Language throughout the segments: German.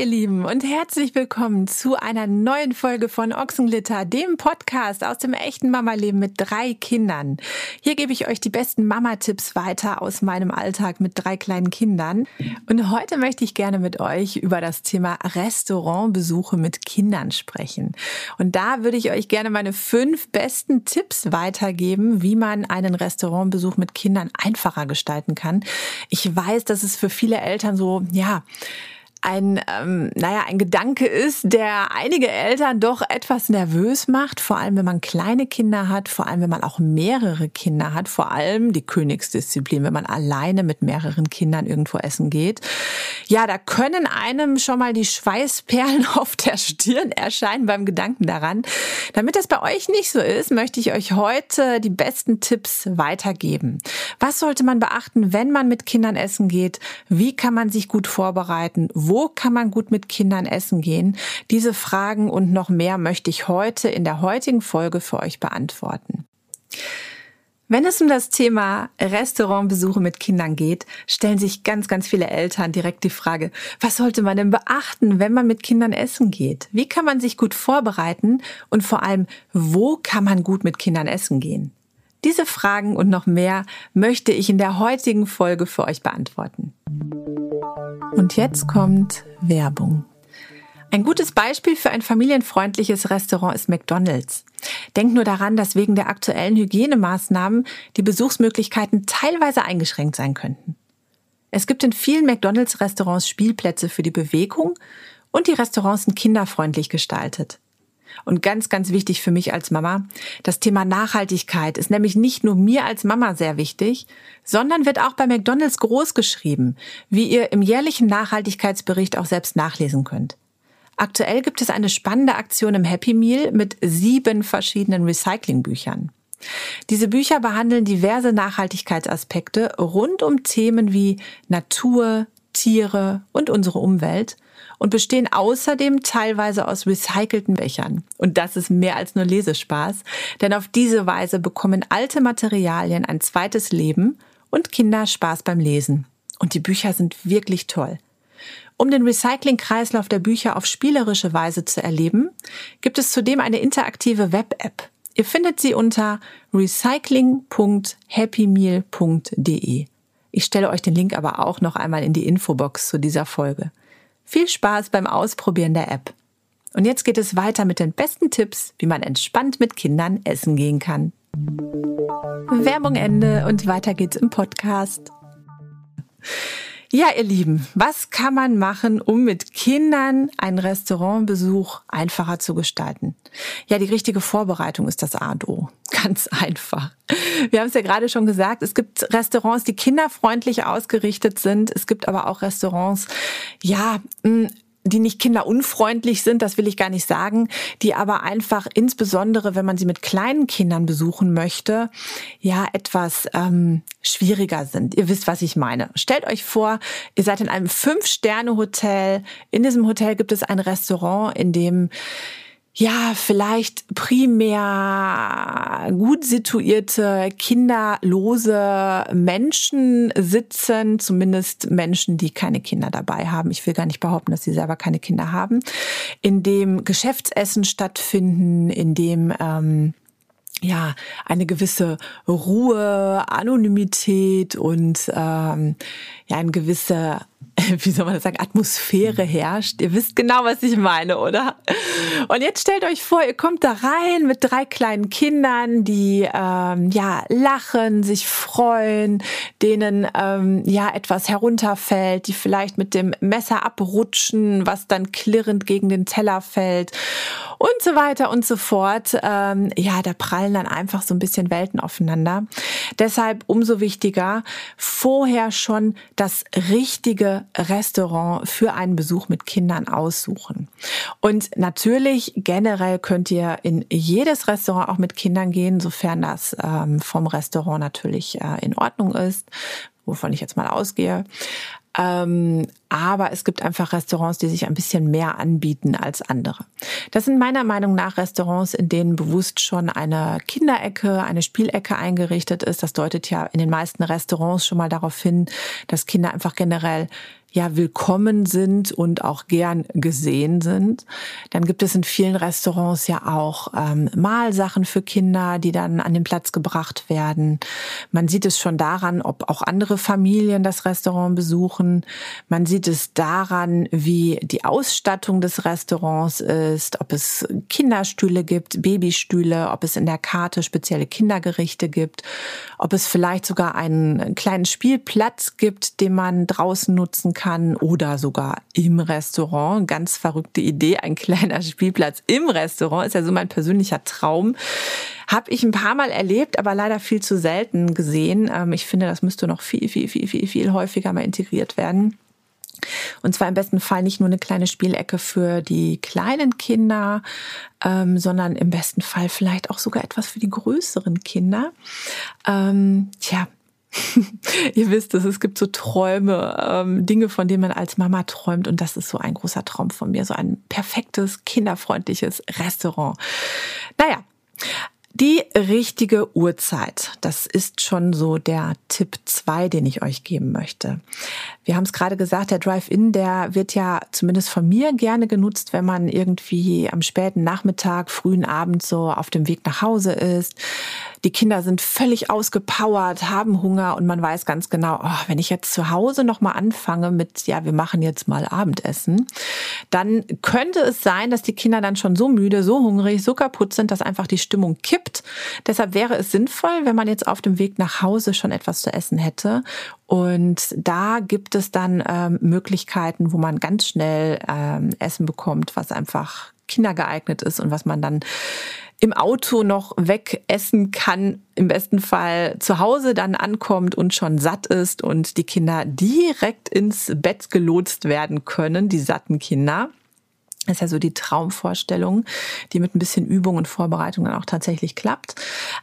ihr Lieben und herzlich willkommen zu einer neuen Folge von Ochsenglitter, dem Podcast aus dem echten Mama-Leben mit drei Kindern. Hier gebe ich euch die besten Mama-Tipps weiter aus meinem Alltag mit drei kleinen Kindern. Und heute möchte ich gerne mit euch über das Thema Restaurantbesuche mit Kindern sprechen. Und da würde ich euch gerne meine fünf besten Tipps weitergeben, wie man einen Restaurantbesuch mit Kindern einfacher gestalten kann. Ich weiß, dass es für viele Eltern so, ja, ein, ähm, naja, ein Gedanke ist, der einige Eltern doch etwas nervös macht, vor allem wenn man kleine Kinder hat, vor allem wenn man auch mehrere Kinder hat, vor allem die Königsdisziplin, wenn man alleine mit mehreren Kindern irgendwo essen geht. Ja, da können einem schon mal die Schweißperlen auf der Stirn erscheinen beim Gedanken daran. Damit das bei euch nicht so ist, möchte ich euch heute die besten Tipps weitergeben. Was sollte man beachten, wenn man mit Kindern essen geht? Wie kann man sich gut vorbereiten? Kann man gut mit Kindern essen gehen? Diese Fragen und noch mehr möchte ich heute in der heutigen Folge für euch beantworten. Wenn es um das Thema Restaurantbesuche mit Kindern geht, stellen sich ganz, ganz viele Eltern direkt die Frage, was sollte man denn beachten, wenn man mit Kindern essen geht? Wie kann man sich gut vorbereiten und vor allem, wo kann man gut mit Kindern essen gehen? Diese Fragen und noch mehr möchte ich in der heutigen Folge für euch beantworten. Und jetzt kommt Werbung. Ein gutes Beispiel für ein familienfreundliches Restaurant ist McDonald's. Denkt nur daran, dass wegen der aktuellen Hygienemaßnahmen die Besuchsmöglichkeiten teilweise eingeschränkt sein könnten. Es gibt in vielen McDonald's-Restaurants Spielplätze für die Bewegung und die Restaurants sind kinderfreundlich gestaltet. Und ganz, ganz wichtig für mich als Mama, das Thema Nachhaltigkeit ist nämlich nicht nur mir als Mama sehr wichtig, sondern wird auch bei McDonald's groß geschrieben, wie ihr im jährlichen Nachhaltigkeitsbericht auch selbst nachlesen könnt. Aktuell gibt es eine spannende Aktion im Happy Meal mit sieben verschiedenen Recyclingbüchern. Diese Bücher behandeln diverse Nachhaltigkeitsaspekte rund um Themen wie Natur, Tiere und unsere Umwelt – und bestehen außerdem teilweise aus recycelten Bechern. Und das ist mehr als nur Lesespaß, denn auf diese Weise bekommen alte Materialien ein zweites Leben und Kinder Spaß beim Lesen. Und die Bücher sind wirklich toll. Um den Recycling-Kreislauf der Bücher auf spielerische Weise zu erleben, gibt es zudem eine interaktive Web-App. Ihr findet sie unter recycling.happymeal.de. Ich stelle euch den Link aber auch noch einmal in die Infobox zu dieser Folge. Viel Spaß beim Ausprobieren der App. Und jetzt geht es weiter mit den besten Tipps, wie man entspannt mit Kindern essen gehen kann. Werbung Ende und weiter geht's im Podcast. Ja, ihr Lieben, was kann man machen, um mit Kindern einen Restaurantbesuch einfacher zu gestalten? Ja, die richtige Vorbereitung ist das A und O. Ganz einfach. Wir haben es ja gerade schon gesagt, es gibt Restaurants, die kinderfreundlich ausgerichtet sind. Es gibt aber auch Restaurants, ja, die nicht kinderunfreundlich sind, das will ich gar nicht sagen, die aber einfach insbesondere, wenn man sie mit kleinen Kindern besuchen möchte, ja etwas ähm, schwieriger sind. Ihr wisst, was ich meine. Stellt euch vor, ihr seid in einem Fünf-Sterne-Hotel. In diesem Hotel gibt es ein Restaurant, in dem ja, vielleicht primär gut situierte, kinderlose Menschen sitzen, zumindest Menschen, die keine Kinder dabei haben. Ich will gar nicht behaupten, dass sie selber keine Kinder haben, in dem Geschäftsessen stattfinden, in dem ähm, ja eine gewisse Ruhe, Anonymität und ähm, ja eine gewisse wie soll man das sagen, Atmosphäre herrscht. Ihr wisst genau, was ich meine, oder? Und jetzt stellt euch vor, ihr kommt da rein mit drei kleinen Kindern, die ähm, ja lachen, sich freuen, denen ähm, ja etwas herunterfällt, die vielleicht mit dem Messer abrutschen, was dann klirrend gegen den Teller fällt und so weiter und so fort. Ähm, ja, da prallen dann einfach so ein bisschen Welten aufeinander. Deshalb umso wichtiger, vorher schon das richtige Restaurant für einen Besuch mit Kindern aussuchen. Und natürlich generell könnt ihr in jedes Restaurant auch mit Kindern gehen, sofern das ähm, vom Restaurant natürlich äh, in Ordnung ist wovon ich jetzt mal ausgehe. Ähm, aber es gibt einfach Restaurants, die sich ein bisschen mehr anbieten als andere. Das sind meiner Meinung nach Restaurants, in denen bewusst schon eine Kinderecke, eine Spielecke eingerichtet ist. Das deutet ja in den meisten Restaurants schon mal darauf hin, dass Kinder einfach generell ja willkommen sind und auch gern gesehen sind. Dann gibt es in vielen Restaurants ja auch ähm, Mahlsachen für Kinder, die dann an den Platz gebracht werden. Man sieht es schon daran, ob auch andere Familien das Restaurant besuchen. Man sieht es daran, wie die Ausstattung des Restaurants ist, ob es Kinderstühle gibt, Babystühle, ob es in der Karte spezielle Kindergerichte gibt, ob es vielleicht sogar einen kleinen Spielplatz gibt, den man draußen nutzen kann oder sogar im Restaurant. Ganz verrückte Idee, ein kleiner Spielplatz im Restaurant ist ja so mein persönlicher Traum. Habe ich ein paar Mal erlebt, aber leider viel zu selten gesehen. Ähm, ich finde, das müsste noch viel, viel, viel, viel, viel häufiger mal integriert werden. Und zwar im besten Fall nicht nur eine kleine Spielecke für die kleinen Kinder, ähm, sondern im besten Fall vielleicht auch sogar etwas für die größeren Kinder. Ähm, tja, Ihr wisst es, es gibt so Träume, ähm, Dinge, von denen man als Mama träumt. Und das ist so ein großer Traum von mir. So ein perfektes, kinderfreundliches Restaurant. Naja, die richtige Uhrzeit, das ist schon so der Tipp zwei, den ich euch geben möchte. Wir haben es gerade gesagt, der Drive-In, der wird ja zumindest von mir gerne genutzt, wenn man irgendwie am späten Nachmittag, frühen Abend so auf dem Weg nach Hause ist. Die Kinder sind völlig ausgepowert, haben Hunger und man weiß ganz genau, oh, wenn ich jetzt zu Hause noch mal anfange mit, ja, wir machen jetzt mal Abendessen, dann könnte es sein, dass die Kinder dann schon so müde, so hungrig, so kaputt sind, dass einfach die Stimmung kippt. Deshalb wäre es sinnvoll, wenn man jetzt auf dem Weg nach Hause schon etwas zu essen hätte und da gibt es dann ähm, Möglichkeiten, wo man ganz schnell ähm, Essen bekommt, was einfach kindergeeignet ist und was man dann im Auto noch wegessen kann, im besten Fall zu Hause dann ankommt und schon satt ist und die Kinder direkt ins Bett gelotst werden können, die satten Kinder. Das ist ja so die Traumvorstellung, die mit ein bisschen Übung und Vorbereitung dann auch tatsächlich klappt.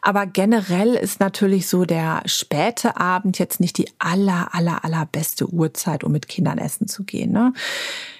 Aber generell ist natürlich so der späte Abend jetzt nicht die aller, aller, allerbeste Uhrzeit, um mit Kindern essen zu gehen. Ne?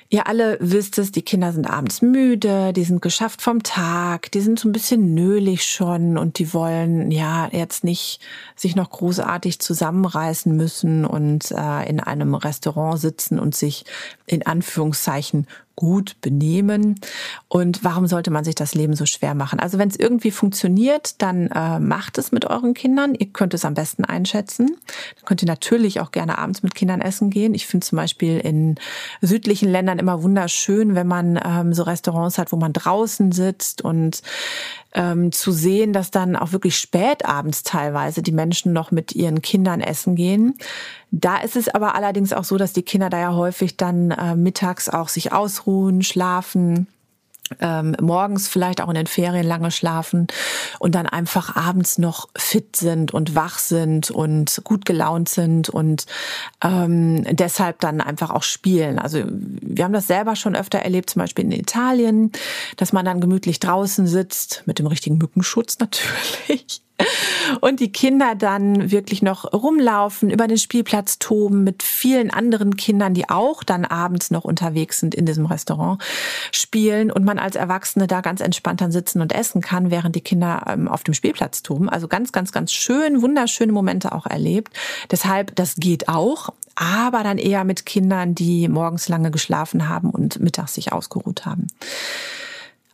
Ihr alle wisst es, die Kinder sind abends müde, die sind geschafft vom Tag, die sind so ein bisschen nölig schon und die wollen ja jetzt nicht sich noch großartig zusammenreißen müssen und äh, in einem Restaurant sitzen und sich in Anführungszeichen gut benehmen. Und warum sollte man sich das Leben so schwer machen? Also wenn es irgendwie funktioniert, dann äh, macht es mit euren Kindern. Ihr könnt es am besten einschätzen. Dann könnt ihr natürlich auch gerne abends mit Kindern essen gehen. Ich finde zum Beispiel in südlichen Ländern immer wunderschön, wenn man ähm, so Restaurants hat, wo man draußen sitzt und ähm, zu sehen, dass dann auch wirklich spät abends teilweise die Menschen noch mit ihren Kindern essen gehen. Da ist es aber allerdings auch so, dass die Kinder da ja häufig dann äh, mittags auch sich ausruhen, schlafen ähm, morgens vielleicht auch in den Ferien lange schlafen und dann einfach abends noch fit sind und wach sind und gut gelaunt sind und ähm, deshalb dann einfach auch spielen. Also wir haben das selber schon öfter erlebt, zum Beispiel in Italien, dass man dann gemütlich draußen sitzt, mit dem richtigen Mückenschutz natürlich und die Kinder dann wirklich noch rumlaufen, über den Spielplatz toben mit vielen anderen Kindern, die auch dann abends noch unterwegs sind in diesem Restaurant, spielen und man als Erwachsene da ganz entspannt dann sitzen und essen kann, während die Kinder ähm, auf dem Spielplatz toben. Also ganz, ganz, ganz schön, wunderschöne Momente auch erlebt. Deshalb, das geht auch, aber dann eher mit Kindern, die morgens lange geschlafen haben und mittags sich ausgeruht haben.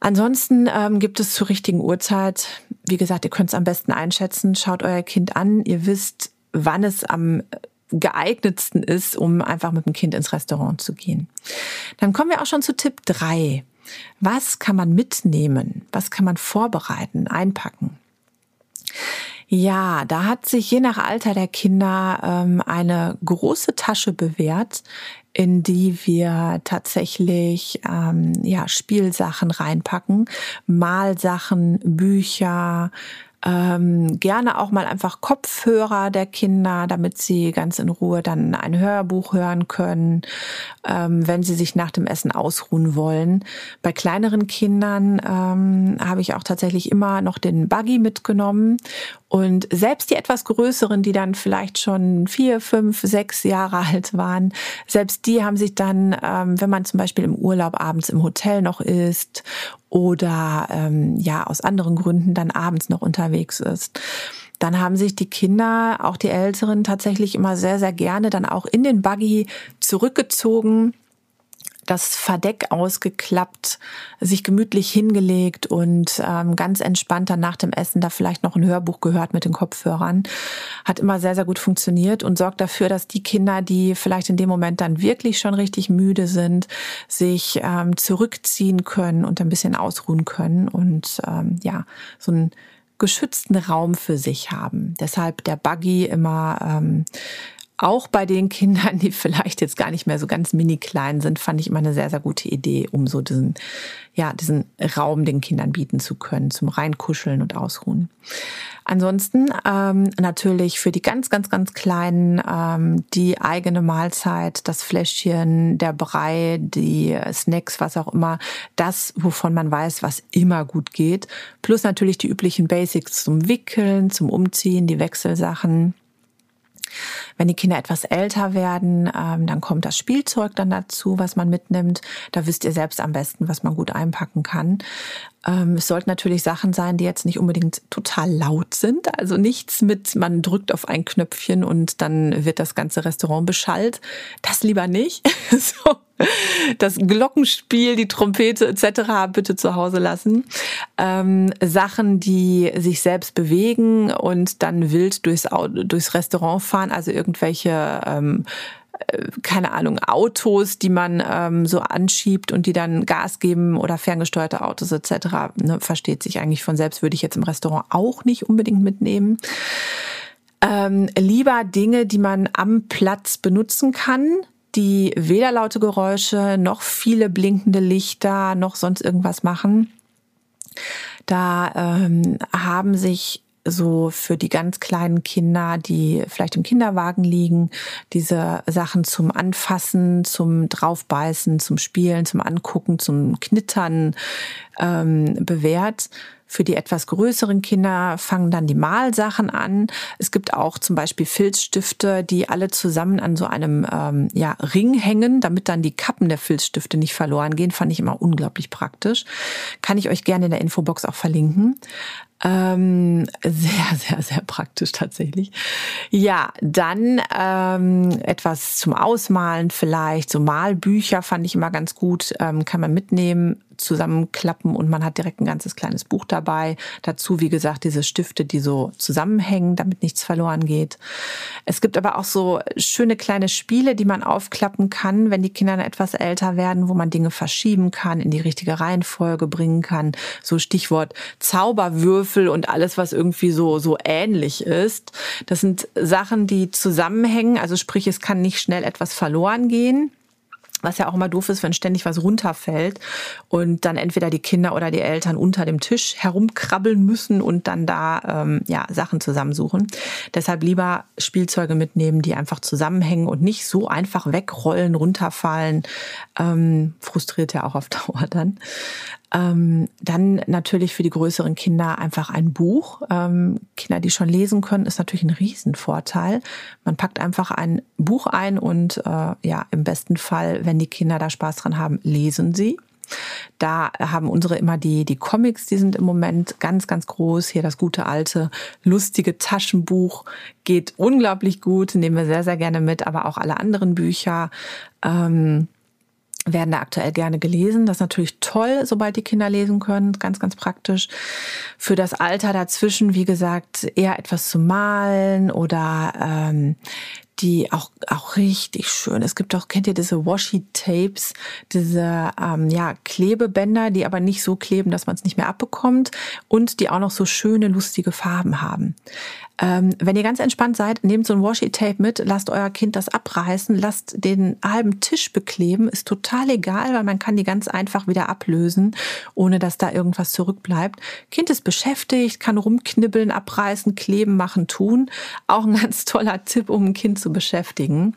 Ansonsten ähm, gibt es zur richtigen Uhrzeit, wie gesagt, ihr könnt es am besten einschätzen, schaut euer Kind an, ihr wisst, wann es am geeignetsten ist, um einfach mit dem Kind ins Restaurant zu gehen. Dann kommen wir auch schon zu Tipp drei. Was kann man mitnehmen? Was kann man vorbereiten, einpacken? Ja, da hat sich je nach Alter der Kinder ähm, eine große Tasche bewährt, in die wir tatsächlich ähm, ja Spielsachen reinpacken, Malsachen, Bücher, ähm, gerne auch mal einfach Kopfhörer der Kinder, damit sie ganz in Ruhe dann ein Hörbuch hören können, ähm, wenn sie sich nach dem Essen ausruhen wollen. Bei kleineren Kindern ähm, habe ich auch tatsächlich immer noch den Buggy mitgenommen und selbst die etwas größeren, die dann vielleicht schon vier, fünf, sechs Jahre alt waren, selbst die haben sich dann, ähm, wenn man zum Beispiel im Urlaub abends im Hotel noch ist oder ähm, ja aus anderen Gründen dann abends noch unterwegs ist, dann haben sich die Kinder, auch die Älteren, tatsächlich immer sehr, sehr gerne dann auch in den Buggy zurückgezogen das Verdeck ausgeklappt, sich gemütlich hingelegt und ähm, ganz entspannt dann nach dem Essen da vielleicht noch ein Hörbuch gehört mit den Kopfhörern. Hat immer sehr, sehr gut funktioniert und sorgt dafür, dass die Kinder, die vielleicht in dem Moment dann wirklich schon richtig müde sind, sich ähm, zurückziehen können und ein bisschen ausruhen können und ähm, ja, so einen geschützten Raum für sich haben. Deshalb der Buggy immer ähm, auch bei den Kindern, die vielleicht jetzt gar nicht mehr so ganz mini klein sind, fand ich immer eine sehr, sehr gute Idee, um so diesen, ja, diesen Raum den Kindern bieten zu können, zum Reinkuscheln und Ausruhen. Ansonsten ähm, natürlich für die ganz, ganz, ganz Kleinen ähm, die eigene Mahlzeit, das Fläschchen, der Brei, die Snacks, was auch immer, das, wovon man weiß, was immer gut geht. Plus natürlich die üblichen Basics zum Wickeln, zum Umziehen, die Wechselsachen wenn die Kinder etwas älter werden, ähm, dann kommt das Spielzeug dann dazu, was man mitnimmt. Da wisst ihr selbst am besten, was man gut einpacken kann. Ähm, es sollten natürlich Sachen sein, die jetzt nicht unbedingt total laut sind. Also nichts mit, man drückt auf ein Knöpfchen und dann wird das ganze Restaurant beschallt. Das lieber nicht. so. Das Glockenspiel, die Trompete etc. bitte zu Hause lassen. Ähm, Sachen, die sich selbst bewegen und dann wild durchs, durchs Restaurant fahren, also irgendwelche ähm, äh, keine Ahnung, Autos, die man ähm, so anschiebt und die dann Gas geben oder ferngesteuerte Autos etc. Ne, versteht sich eigentlich von selbst, würde ich jetzt im Restaurant auch nicht unbedingt mitnehmen. Ähm, lieber Dinge, die man am Platz benutzen kann, die weder laute Geräusche noch viele blinkende Lichter noch sonst irgendwas machen. Da ähm, haben sich so für die ganz kleinen Kinder, die vielleicht im Kinderwagen liegen, diese Sachen zum Anfassen, zum Draufbeißen, zum Spielen, zum Angucken, zum Knittern ähm, bewährt. Für die etwas größeren Kinder fangen dann die Malsachen an. Es gibt auch zum Beispiel Filzstifte, die alle zusammen an so einem ähm, ja, Ring hängen, damit dann die Kappen der Filzstifte nicht verloren gehen. Fand ich immer unglaublich praktisch. Kann ich euch gerne in der Infobox auch verlinken. Ähm, sehr, sehr, sehr praktisch tatsächlich. Ja, dann ähm, etwas zum Ausmalen vielleicht. So Malbücher fand ich immer ganz gut, ähm, kann man mitnehmen zusammenklappen und man hat direkt ein ganzes kleines Buch dabei. Dazu, wie gesagt, diese Stifte, die so zusammenhängen, damit nichts verloren geht. Es gibt aber auch so schöne kleine Spiele, die man aufklappen kann, wenn die Kinder etwas älter werden, wo man Dinge verschieben kann, in die richtige Reihenfolge bringen kann. So Stichwort Zauberwürfel und alles, was irgendwie so, so ähnlich ist. Das sind Sachen, die zusammenhängen. Also sprich, es kann nicht schnell etwas verloren gehen. Was ja auch immer doof ist, wenn ständig was runterfällt und dann entweder die Kinder oder die Eltern unter dem Tisch herumkrabbeln müssen und dann da ähm, ja, Sachen zusammensuchen. Deshalb lieber Spielzeuge mitnehmen, die einfach zusammenhängen und nicht so einfach wegrollen, runterfallen. Ähm, frustriert ja auch auf Dauer dann. Ähm, dann natürlich für die größeren Kinder einfach ein Buch. Ähm, Kinder, die schon lesen können, ist natürlich ein Riesenvorteil. Man packt einfach ein Buch ein und äh, ja, im besten Fall, wenn die Kinder da Spaß dran haben, lesen sie. Da haben unsere immer die, die Comics, die sind im Moment ganz, ganz groß. Hier das gute alte, lustige Taschenbuch geht unglaublich gut, nehmen wir sehr, sehr gerne mit, aber auch alle anderen Bücher. Ähm, werden da aktuell gerne gelesen. Das ist natürlich toll, sobald die Kinder lesen können. Ganz, ganz praktisch. Für das Alter dazwischen, wie gesagt, eher etwas zu malen oder ähm, die auch, auch richtig schön. Es gibt auch, kennt ihr diese Washi-Tapes, diese ähm, ja, Klebebänder, die aber nicht so kleben, dass man es nicht mehr abbekommt und die auch noch so schöne, lustige Farben haben. Ähm, wenn ihr ganz entspannt seid, nehmt so ein Washi-Tape mit, lasst euer Kind das abreißen, lasst den halben Tisch bekleben, ist total egal, weil man kann die ganz einfach wieder ablösen, ohne dass da irgendwas zurückbleibt. Kind ist beschäftigt, kann rumknibbeln, abreißen, kleben, machen, tun. Auch ein ganz toller Tipp, um ein Kind zu beschäftigen.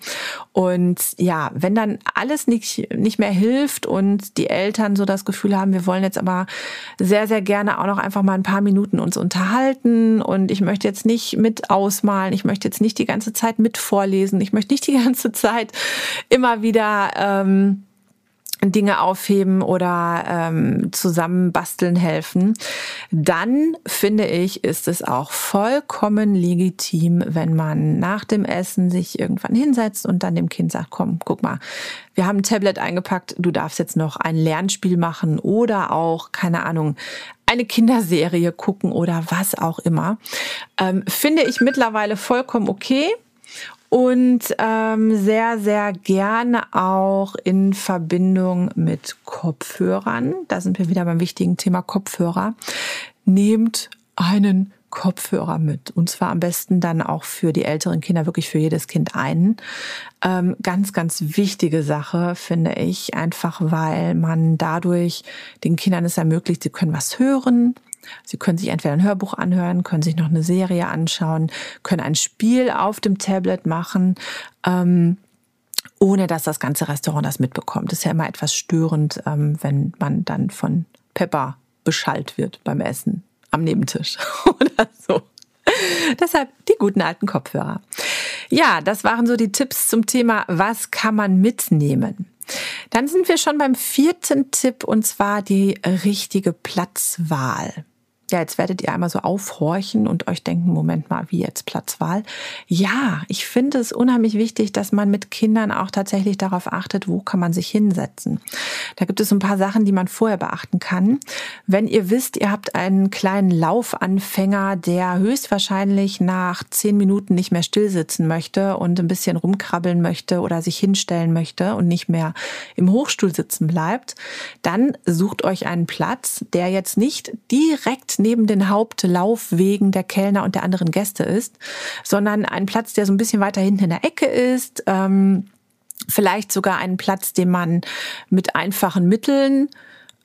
Und ja, wenn dann alles nicht, nicht mehr hilft und die Eltern so das Gefühl haben, wir wollen jetzt aber sehr, sehr gerne auch noch einfach mal ein paar Minuten uns unterhalten und ich möchte jetzt nicht mit ausmalen, ich möchte jetzt nicht die ganze Zeit mit vorlesen, ich möchte nicht die ganze Zeit immer wieder ähm, Dinge aufheben oder ähm, zusammen basteln helfen, dann finde ich, ist es auch vollkommen legitim, wenn man nach dem Essen sich irgendwann hinsetzt und dann dem Kind sagt, komm, guck mal, wir haben ein Tablet eingepackt, du darfst jetzt noch ein Lernspiel machen oder auch, keine Ahnung, eine Kinderserie gucken oder was auch immer. Ähm, finde ich mittlerweile vollkommen okay und ähm, sehr, sehr gerne auch in Verbindung mit Kopfhörern. Da sind wir wieder beim wichtigen Thema Kopfhörer. Nehmt einen Kopfhörer mit. Und zwar am besten dann auch für die älteren Kinder, wirklich für jedes Kind einen. Ähm, ganz, ganz wichtige Sache, finde ich, einfach weil man dadurch den Kindern es ermöglicht, sie können was hören, Sie können sich entweder ein Hörbuch anhören, können sich noch eine Serie anschauen, können ein Spiel auf dem Tablet machen. Ähm, ohne dass das ganze Restaurant das mitbekommt. Das ist ja immer etwas störend, ähm, wenn man dann von Pepper beschallt wird beim Essen am Nebentisch oder so. Deshalb die guten alten Kopfhörer. Ja, das waren so die Tipps zum Thema, was kann man mitnehmen? Dann sind wir schon beim vierten Tipp und zwar die richtige Platzwahl. Ja, jetzt werdet ihr einmal so aufhorchen und euch denken, Moment mal, wie jetzt Platzwahl? Ja, ich finde es unheimlich wichtig, dass man mit Kindern auch tatsächlich darauf achtet, wo kann man sich hinsetzen. Da gibt es ein paar Sachen, die man vorher beachten kann. Wenn ihr wisst, ihr habt einen kleinen Laufanfänger, der höchstwahrscheinlich nach zehn Minuten nicht mehr stillsitzen möchte und ein bisschen rumkrabbeln möchte oder sich hinstellen möchte und nicht mehr im Hochstuhl sitzen bleibt, dann sucht euch einen Platz, der jetzt nicht direkt neben den Hauptlaufwegen der Kellner und der anderen Gäste ist, sondern ein Platz, der so ein bisschen weiter hinten in der Ecke ist. Ähm, vielleicht sogar einen Platz, den man mit einfachen Mitteln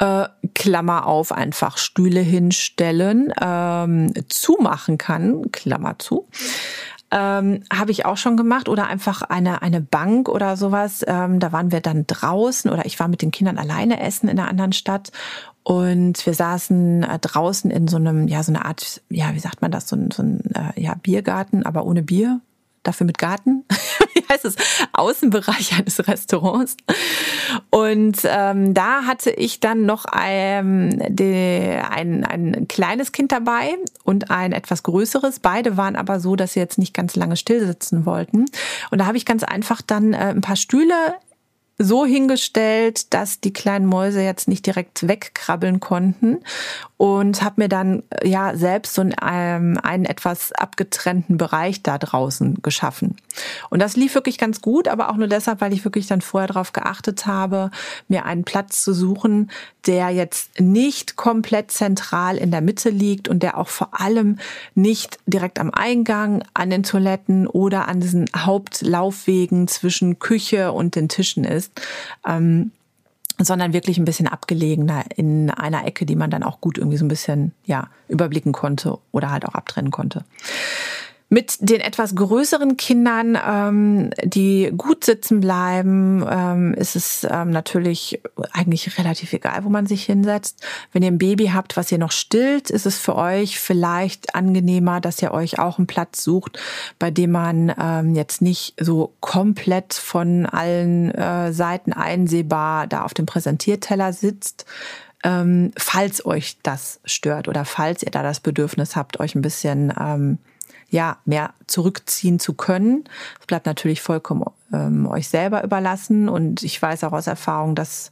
äh, Klammer auf, einfach Stühle hinstellen, ähm, zumachen kann, Klammer zu. Ähm, Habe ich auch schon gemacht oder einfach eine, eine Bank oder sowas. Ähm, da waren wir dann draußen oder ich war mit den Kindern alleine essen in einer anderen Stadt. Und wir saßen äh, draußen in so einem, ja, so eine Art, ja, wie sagt man das, so ein, so ein äh, ja, Biergarten, aber ohne Bier, dafür mit Garten. wie heißt es? Außenbereich eines Restaurants. Und ähm, da hatte ich dann noch ähm, die, ein, ein kleines Kind dabei und ein etwas größeres. Beide waren aber so, dass sie jetzt nicht ganz lange still sitzen wollten. Und da habe ich ganz einfach dann äh, ein paar Stühle so hingestellt, dass die kleinen Mäuse jetzt nicht direkt wegkrabbeln konnten und habe mir dann ja selbst so einen, ähm, einen etwas abgetrennten Bereich da draußen geschaffen. Und das lief wirklich ganz gut, aber auch nur deshalb, weil ich wirklich dann vorher darauf geachtet habe, mir einen Platz zu suchen, der jetzt nicht komplett zentral in der Mitte liegt und der auch vor allem nicht direkt am Eingang, an den Toiletten oder an diesen Hauptlaufwegen zwischen Küche und den Tischen ist. Ähm, sondern wirklich ein bisschen abgelegener in einer Ecke, die man dann auch gut irgendwie so ein bisschen ja überblicken konnte oder halt auch abtrennen konnte. Mit den etwas größeren Kindern, ähm, die gut sitzen bleiben, ähm, ist es ähm, natürlich eigentlich relativ egal, wo man sich hinsetzt. Wenn ihr ein Baby habt, was ihr noch stillt, ist es für euch vielleicht angenehmer, dass ihr euch auch einen Platz sucht, bei dem man ähm, jetzt nicht so komplett von allen äh, Seiten einsehbar da auf dem Präsentierteller sitzt. Ähm, falls euch das stört oder falls ihr da das Bedürfnis habt, euch ein bisschen ähm, ja, mehr zurückziehen zu können. Es bleibt natürlich vollkommen ähm, euch selber überlassen. Und ich weiß auch aus Erfahrung, dass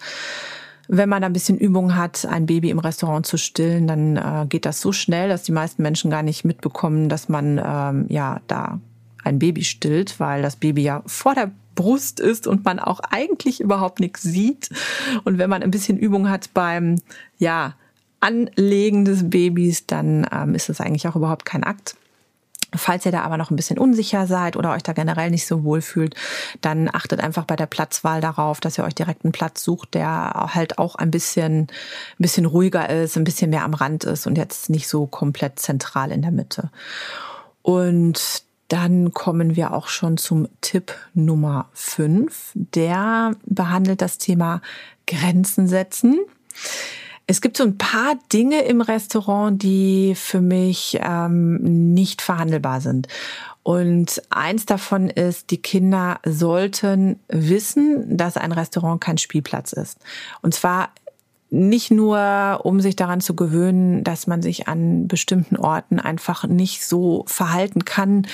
wenn man ein bisschen Übung hat, ein Baby im Restaurant zu stillen, dann äh, geht das so schnell, dass die meisten Menschen gar nicht mitbekommen, dass man ähm, ja da ein Baby stillt, weil das Baby ja vor der Brust ist und man auch eigentlich überhaupt nichts sieht. Und wenn man ein bisschen Übung hat beim ja Anlegen des Babys, dann ähm, ist das eigentlich auch überhaupt kein Akt. Falls ihr da aber noch ein bisschen unsicher seid oder euch da generell nicht so wohl fühlt, dann achtet einfach bei der Platzwahl darauf, dass ihr euch direkt einen Platz sucht, der halt auch ein bisschen, ein bisschen ruhiger ist, ein bisschen mehr am Rand ist und jetzt nicht so komplett zentral in der Mitte. Und dann kommen wir auch schon zum Tipp Nummer 5. Der behandelt das Thema Grenzen setzen. Es gibt so ein paar Dinge im Restaurant, die für mich ähm, nicht verhandelbar sind. Und eins davon ist, die Kinder sollten wissen, dass ein Restaurant kein Spielplatz ist. Und zwar nicht nur, um sich daran zu gewöhnen, dass man sich an bestimmten Orten einfach nicht so verhalten kann,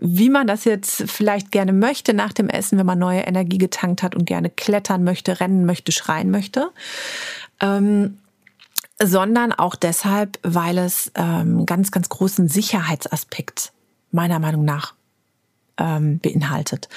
wie man das jetzt vielleicht gerne möchte nach dem Essen, wenn man neue Energie getankt hat und gerne klettern möchte, rennen möchte, schreien möchte. Ähm, sondern auch deshalb, weil es ähm, ganz, ganz großen Sicherheitsaspekt meiner Meinung nach ähm, beinhaltet.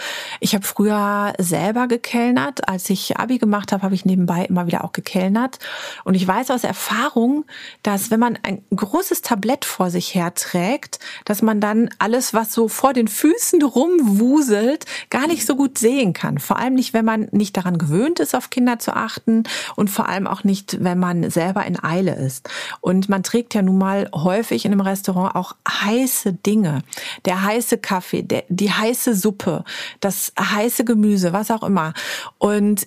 Ich habe früher selber gekellnert. Als ich Abi gemacht habe, habe ich nebenbei immer wieder auch gekellnert. Und ich weiß aus Erfahrung, dass wenn man ein großes Tablett vor sich herträgt, dass man dann alles, was so vor den Füßen rumwuselt, gar nicht so gut sehen kann. Vor allem nicht, wenn man nicht daran gewöhnt ist, auf Kinder zu achten und vor allem auch nicht, wenn man selber in Eile ist. Und man trägt ja nun mal häufig in einem Restaurant auch heiße Dinge. Der heiße Kaffee, der, die heiße Suppe, das heiße Gemüse, was auch immer. Und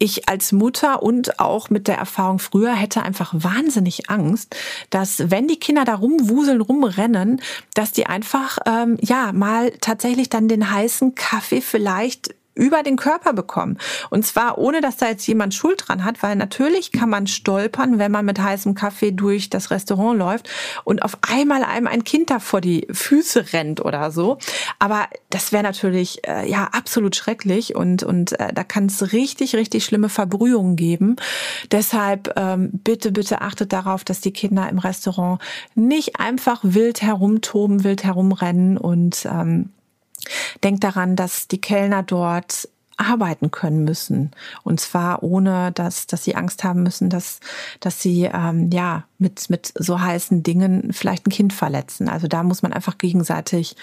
ich als Mutter und auch mit der Erfahrung früher hätte einfach wahnsinnig Angst, dass wenn die Kinder da rumwuseln, rumrennen, dass die einfach ähm, ja mal tatsächlich dann den heißen Kaffee vielleicht über den Körper bekommen. Und zwar ohne, dass da jetzt jemand Schuld dran hat, weil natürlich kann man stolpern, wenn man mit heißem Kaffee durch das Restaurant läuft und auf einmal einem ein Kind da vor die Füße rennt oder so. Aber das wäre natürlich äh, ja absolut schrecklich und, und äh, da kann es richtig, richtig schlimme Verbrühungen geben. Deshalb ähm, bitte, bitte achtet darauf, dass die Kinder im Restaurant nicht einfach wild herumtoben, wild herumrennen und ähm, Denkt daran, dass die Kellner dort arbeiten können müssen. Und zwar ohne dass dass sie Angst haben müssen dass dass sie ähm, ja mit mit so heißen Dingen vielleicht ein Kind verletzen. Also da muss man einfach gegenseitig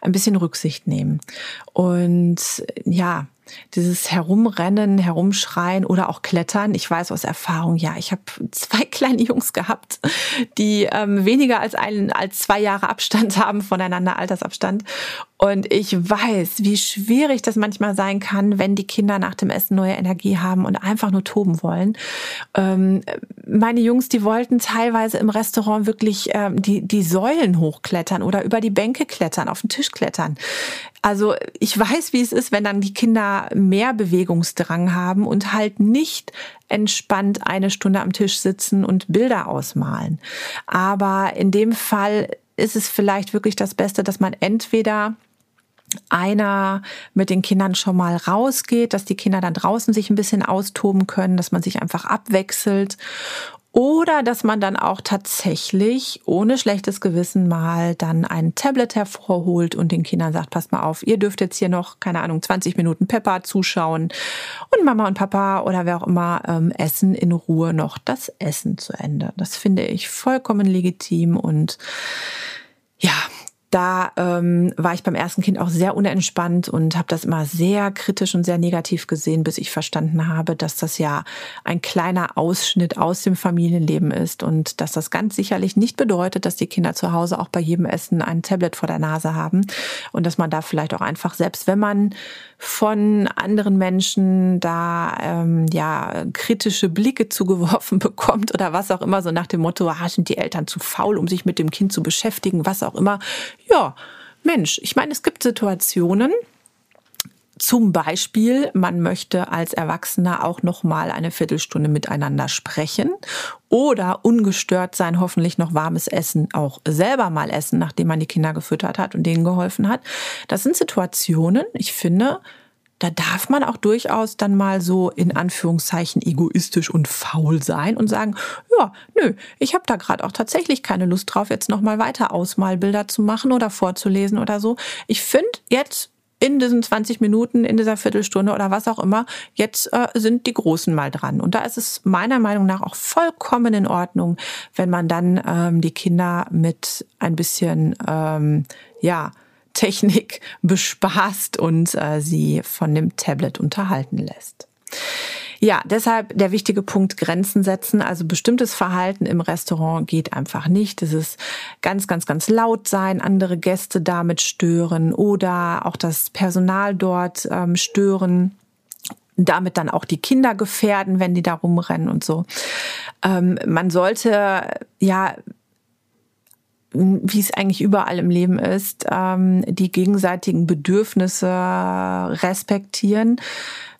ein bisschen Rücksicht nehmen. Und ja dieses Herumrennen, Herumschreien oder auch Klettern. Ich weiß aus Erfahrung, ja, ich habe zwei kleine Jungs gehabt, die ähm, weniger als ein, als zwei Jahre Abstand haben voneinander, Altersabstand. Und ich weiß, wie schwierig das manchmal sein kann, wenn die Kinder nach dem Essen neue Energie haben und einfach nur toben wollen. Ähm, meine Jungs, die wollten teilweise im Restaurant wirklich ähm, die, die Säulen hochklettern oder über die Bänke klettern, auf den Tisch klettern. Also ich weiß, wie es ist, wenn dann die Kinder mehr Bewegungsdrang haben und halt nicht entspannt eine Stunde am Tisch sitzen und Bilder ausmalen. Aber in dem Fall ist es vielleicht wirklich das Beste, dass man entweder einer mit den Kindern schon mal rausgeht, dass die Kinder dann draußen sich ein bisschen austoben können, dass man sich einfach abwechselt oder dass man dann auch tatsächlich ohne schlechtes Gewissen mal dann ein Tablet hervorholt und den Kindern sagt, passt mal auf, ihr dürft jetzt hier noch, keine Ahnung, 20 Minuten Pepper zuschauen und Mama und Papa oder wer auch immer ähm, essen in Ruhe noch das Essen zu Ende. Das finde ich vollkommen legitim und ja, da ähm, war ich beim ersten Kind auch sehr unentspannt und habe das immer sehr kritisch und sehr negativ gesehen, bis ich verstanden habe, dass das ja ein kleiner Ausschnitt aus dem Familienleben ist und dass das ganz sicherlich nicht bedeutet, dass die Kinder zu Hause auch bei jedem Essen ein Tablet vor der Nase haben und dass man da vielleicht auch einfach selbst, wenn man von anderen Menschen da ähm, ja kritische Blicke zugeworfen bekommt oder was auch immer, so nach dem Motto, ah, sind die Eltern zu faul, um sich mit dem Kind zu beschäftigen, was auch immer. Ja, Mensch, ich meine, es gibt Situationen, zum Beispiel, man möchte als Erwachsener auch noch mal eine Viertelstunde miteinander sprechen oder ungestört sein hoffentlich noch warmes Essen auch selber mal essen, nachdem man die Kinder gefüttert hat und denen geholfen hat. Das sind Situationen, ich finde, da darf man auch durchaus dann mal so in Anführungszeichen egoistisch und faul sein und sagen, ja, nö, ich habe da gerade auch tatsächlich keine Lust drauf, jetzt noch mal weiter Ausmalbilder zu machen oder vorzulesen oder so. Ich finde jetzt in diesen 20 Minuten, in dieser Viertelstunde oder was auch immer, jetzt äh, sind die Großen mal dran. Und da ist es meiner Meinung nach auch vollkommen in Ordnung, wenn man dann ähm, die Kinder mit ein bisschen, ähm, ja, Technik bespaßt und äh, sie von dem Tablet unterhalten lässt. Ja, deshalb der wichtige Punkt Grenzen setzen. Also bestimmtes Verhalten im Restaurant geht einfach nicht. Es ist ganz, ganz, ganz laut sein, andere Gäste damit stören oder auch das Personal dort ähm, stören damit dann auch die Kinder gefährden, wenn die da rumrennen und so. Ähm, man sollte ja wie es eigentlich überall im Leben ist, ähm, die gegenseitigen Bedürfnisse respektieren.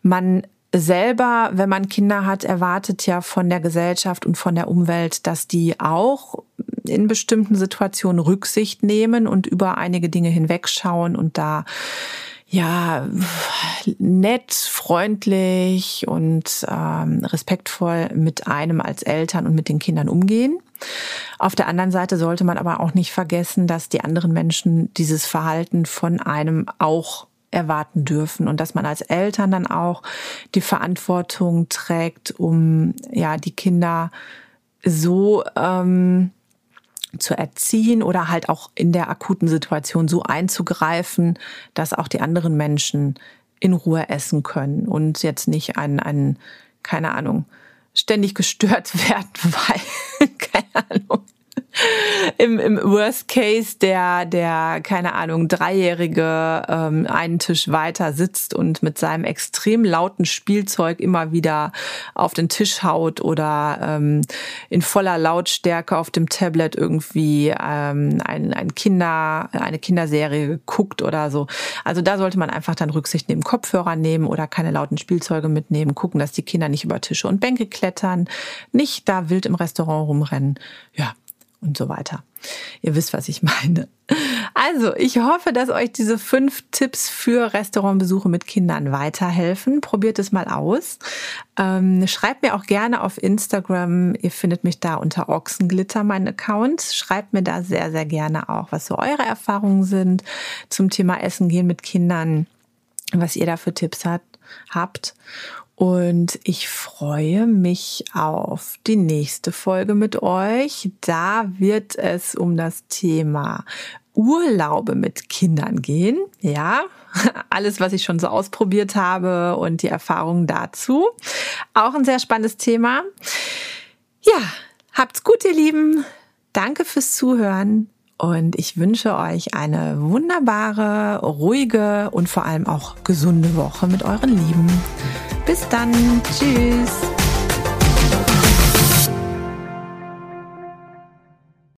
Man selber, wenn man Kinder hat, erwartet ja von der Gesellschaft und von der Umwelt, dass die auch in bestimmten Situationen Rücksicht nehmen und über einige Dinge hinwegschauen und da ja nett, freundlich und ähm, respektvoll mit einem als Eltern und mit den Kindern umgehen. Auf der anderen Seite sollte man aber auch nicht vergessen, dass die anderen Menschen dieses Verhalten von einem auch erwarten dürfen und dass man als Eltern dann auch die Verantwortung trägt, um ja die Kinder so ähm, zu erziehen oder halt auch in der akuten Situation so einzugreifen, dass auch die anderen Menschen in Ruhe essen können und jetzt nicht ein, ein keine Ahnung, ständig gestört werden, weil, keine Ahnung, im, im Worst Case der, der, keine Ahnung, Dreijährige ähm, einen Tisch weiter sitzt und mit seinem extrem lauten Spielzeug immer wieder auf den Tisch haut oder ähm, in voller Lautstärke auf dem Tablet irgendwie ähm, ein, ein Kinder, eine Kinderserie guckt oder so. Also da sollte man einfach dann Rücksicht nehmen, Kopfhörer nehmen oder keine lauten Spielzeuge mitnehmen, gucken, dass die Kinder nicht über Tische und Bänke klettern, nicht da wild im Restaurant rumrennen. Ja, und so weiter. Ihr wisst, was ich meine. Also, ich hoffe, dass euch diese fünf Tipps für Restaurantbesuche mit Kindern weiterhelfen. Probiert es mal aus. Ähm, schreibt mir auch gerne auf Instagram. Ihr findet mich da unter Ochsenglitter, mein Account. Schreibt mir da sehr, sehr gerne auch, was so eure Erfahrungen sind zum Thema Essen gehen mit Kindern, was ihr da für Tipps hat, habt. Und ich freue mich auf die nächste Folge mit euch. Da wird es um das Thema Urlaube mit Kindern gehen. Ja, alles, was ich schon so ausprobiert habe und die Erfahrungen dazu. Auch ein sehr spannendes Thema. Ja, habt's gut, ihr Lieben. Danke fürs Zuhören. Und ich wünsche euch eine wunderbare, ruhige und vor allem auch gesunde Woche mit euren Lieben. Bis dann. Tschüss.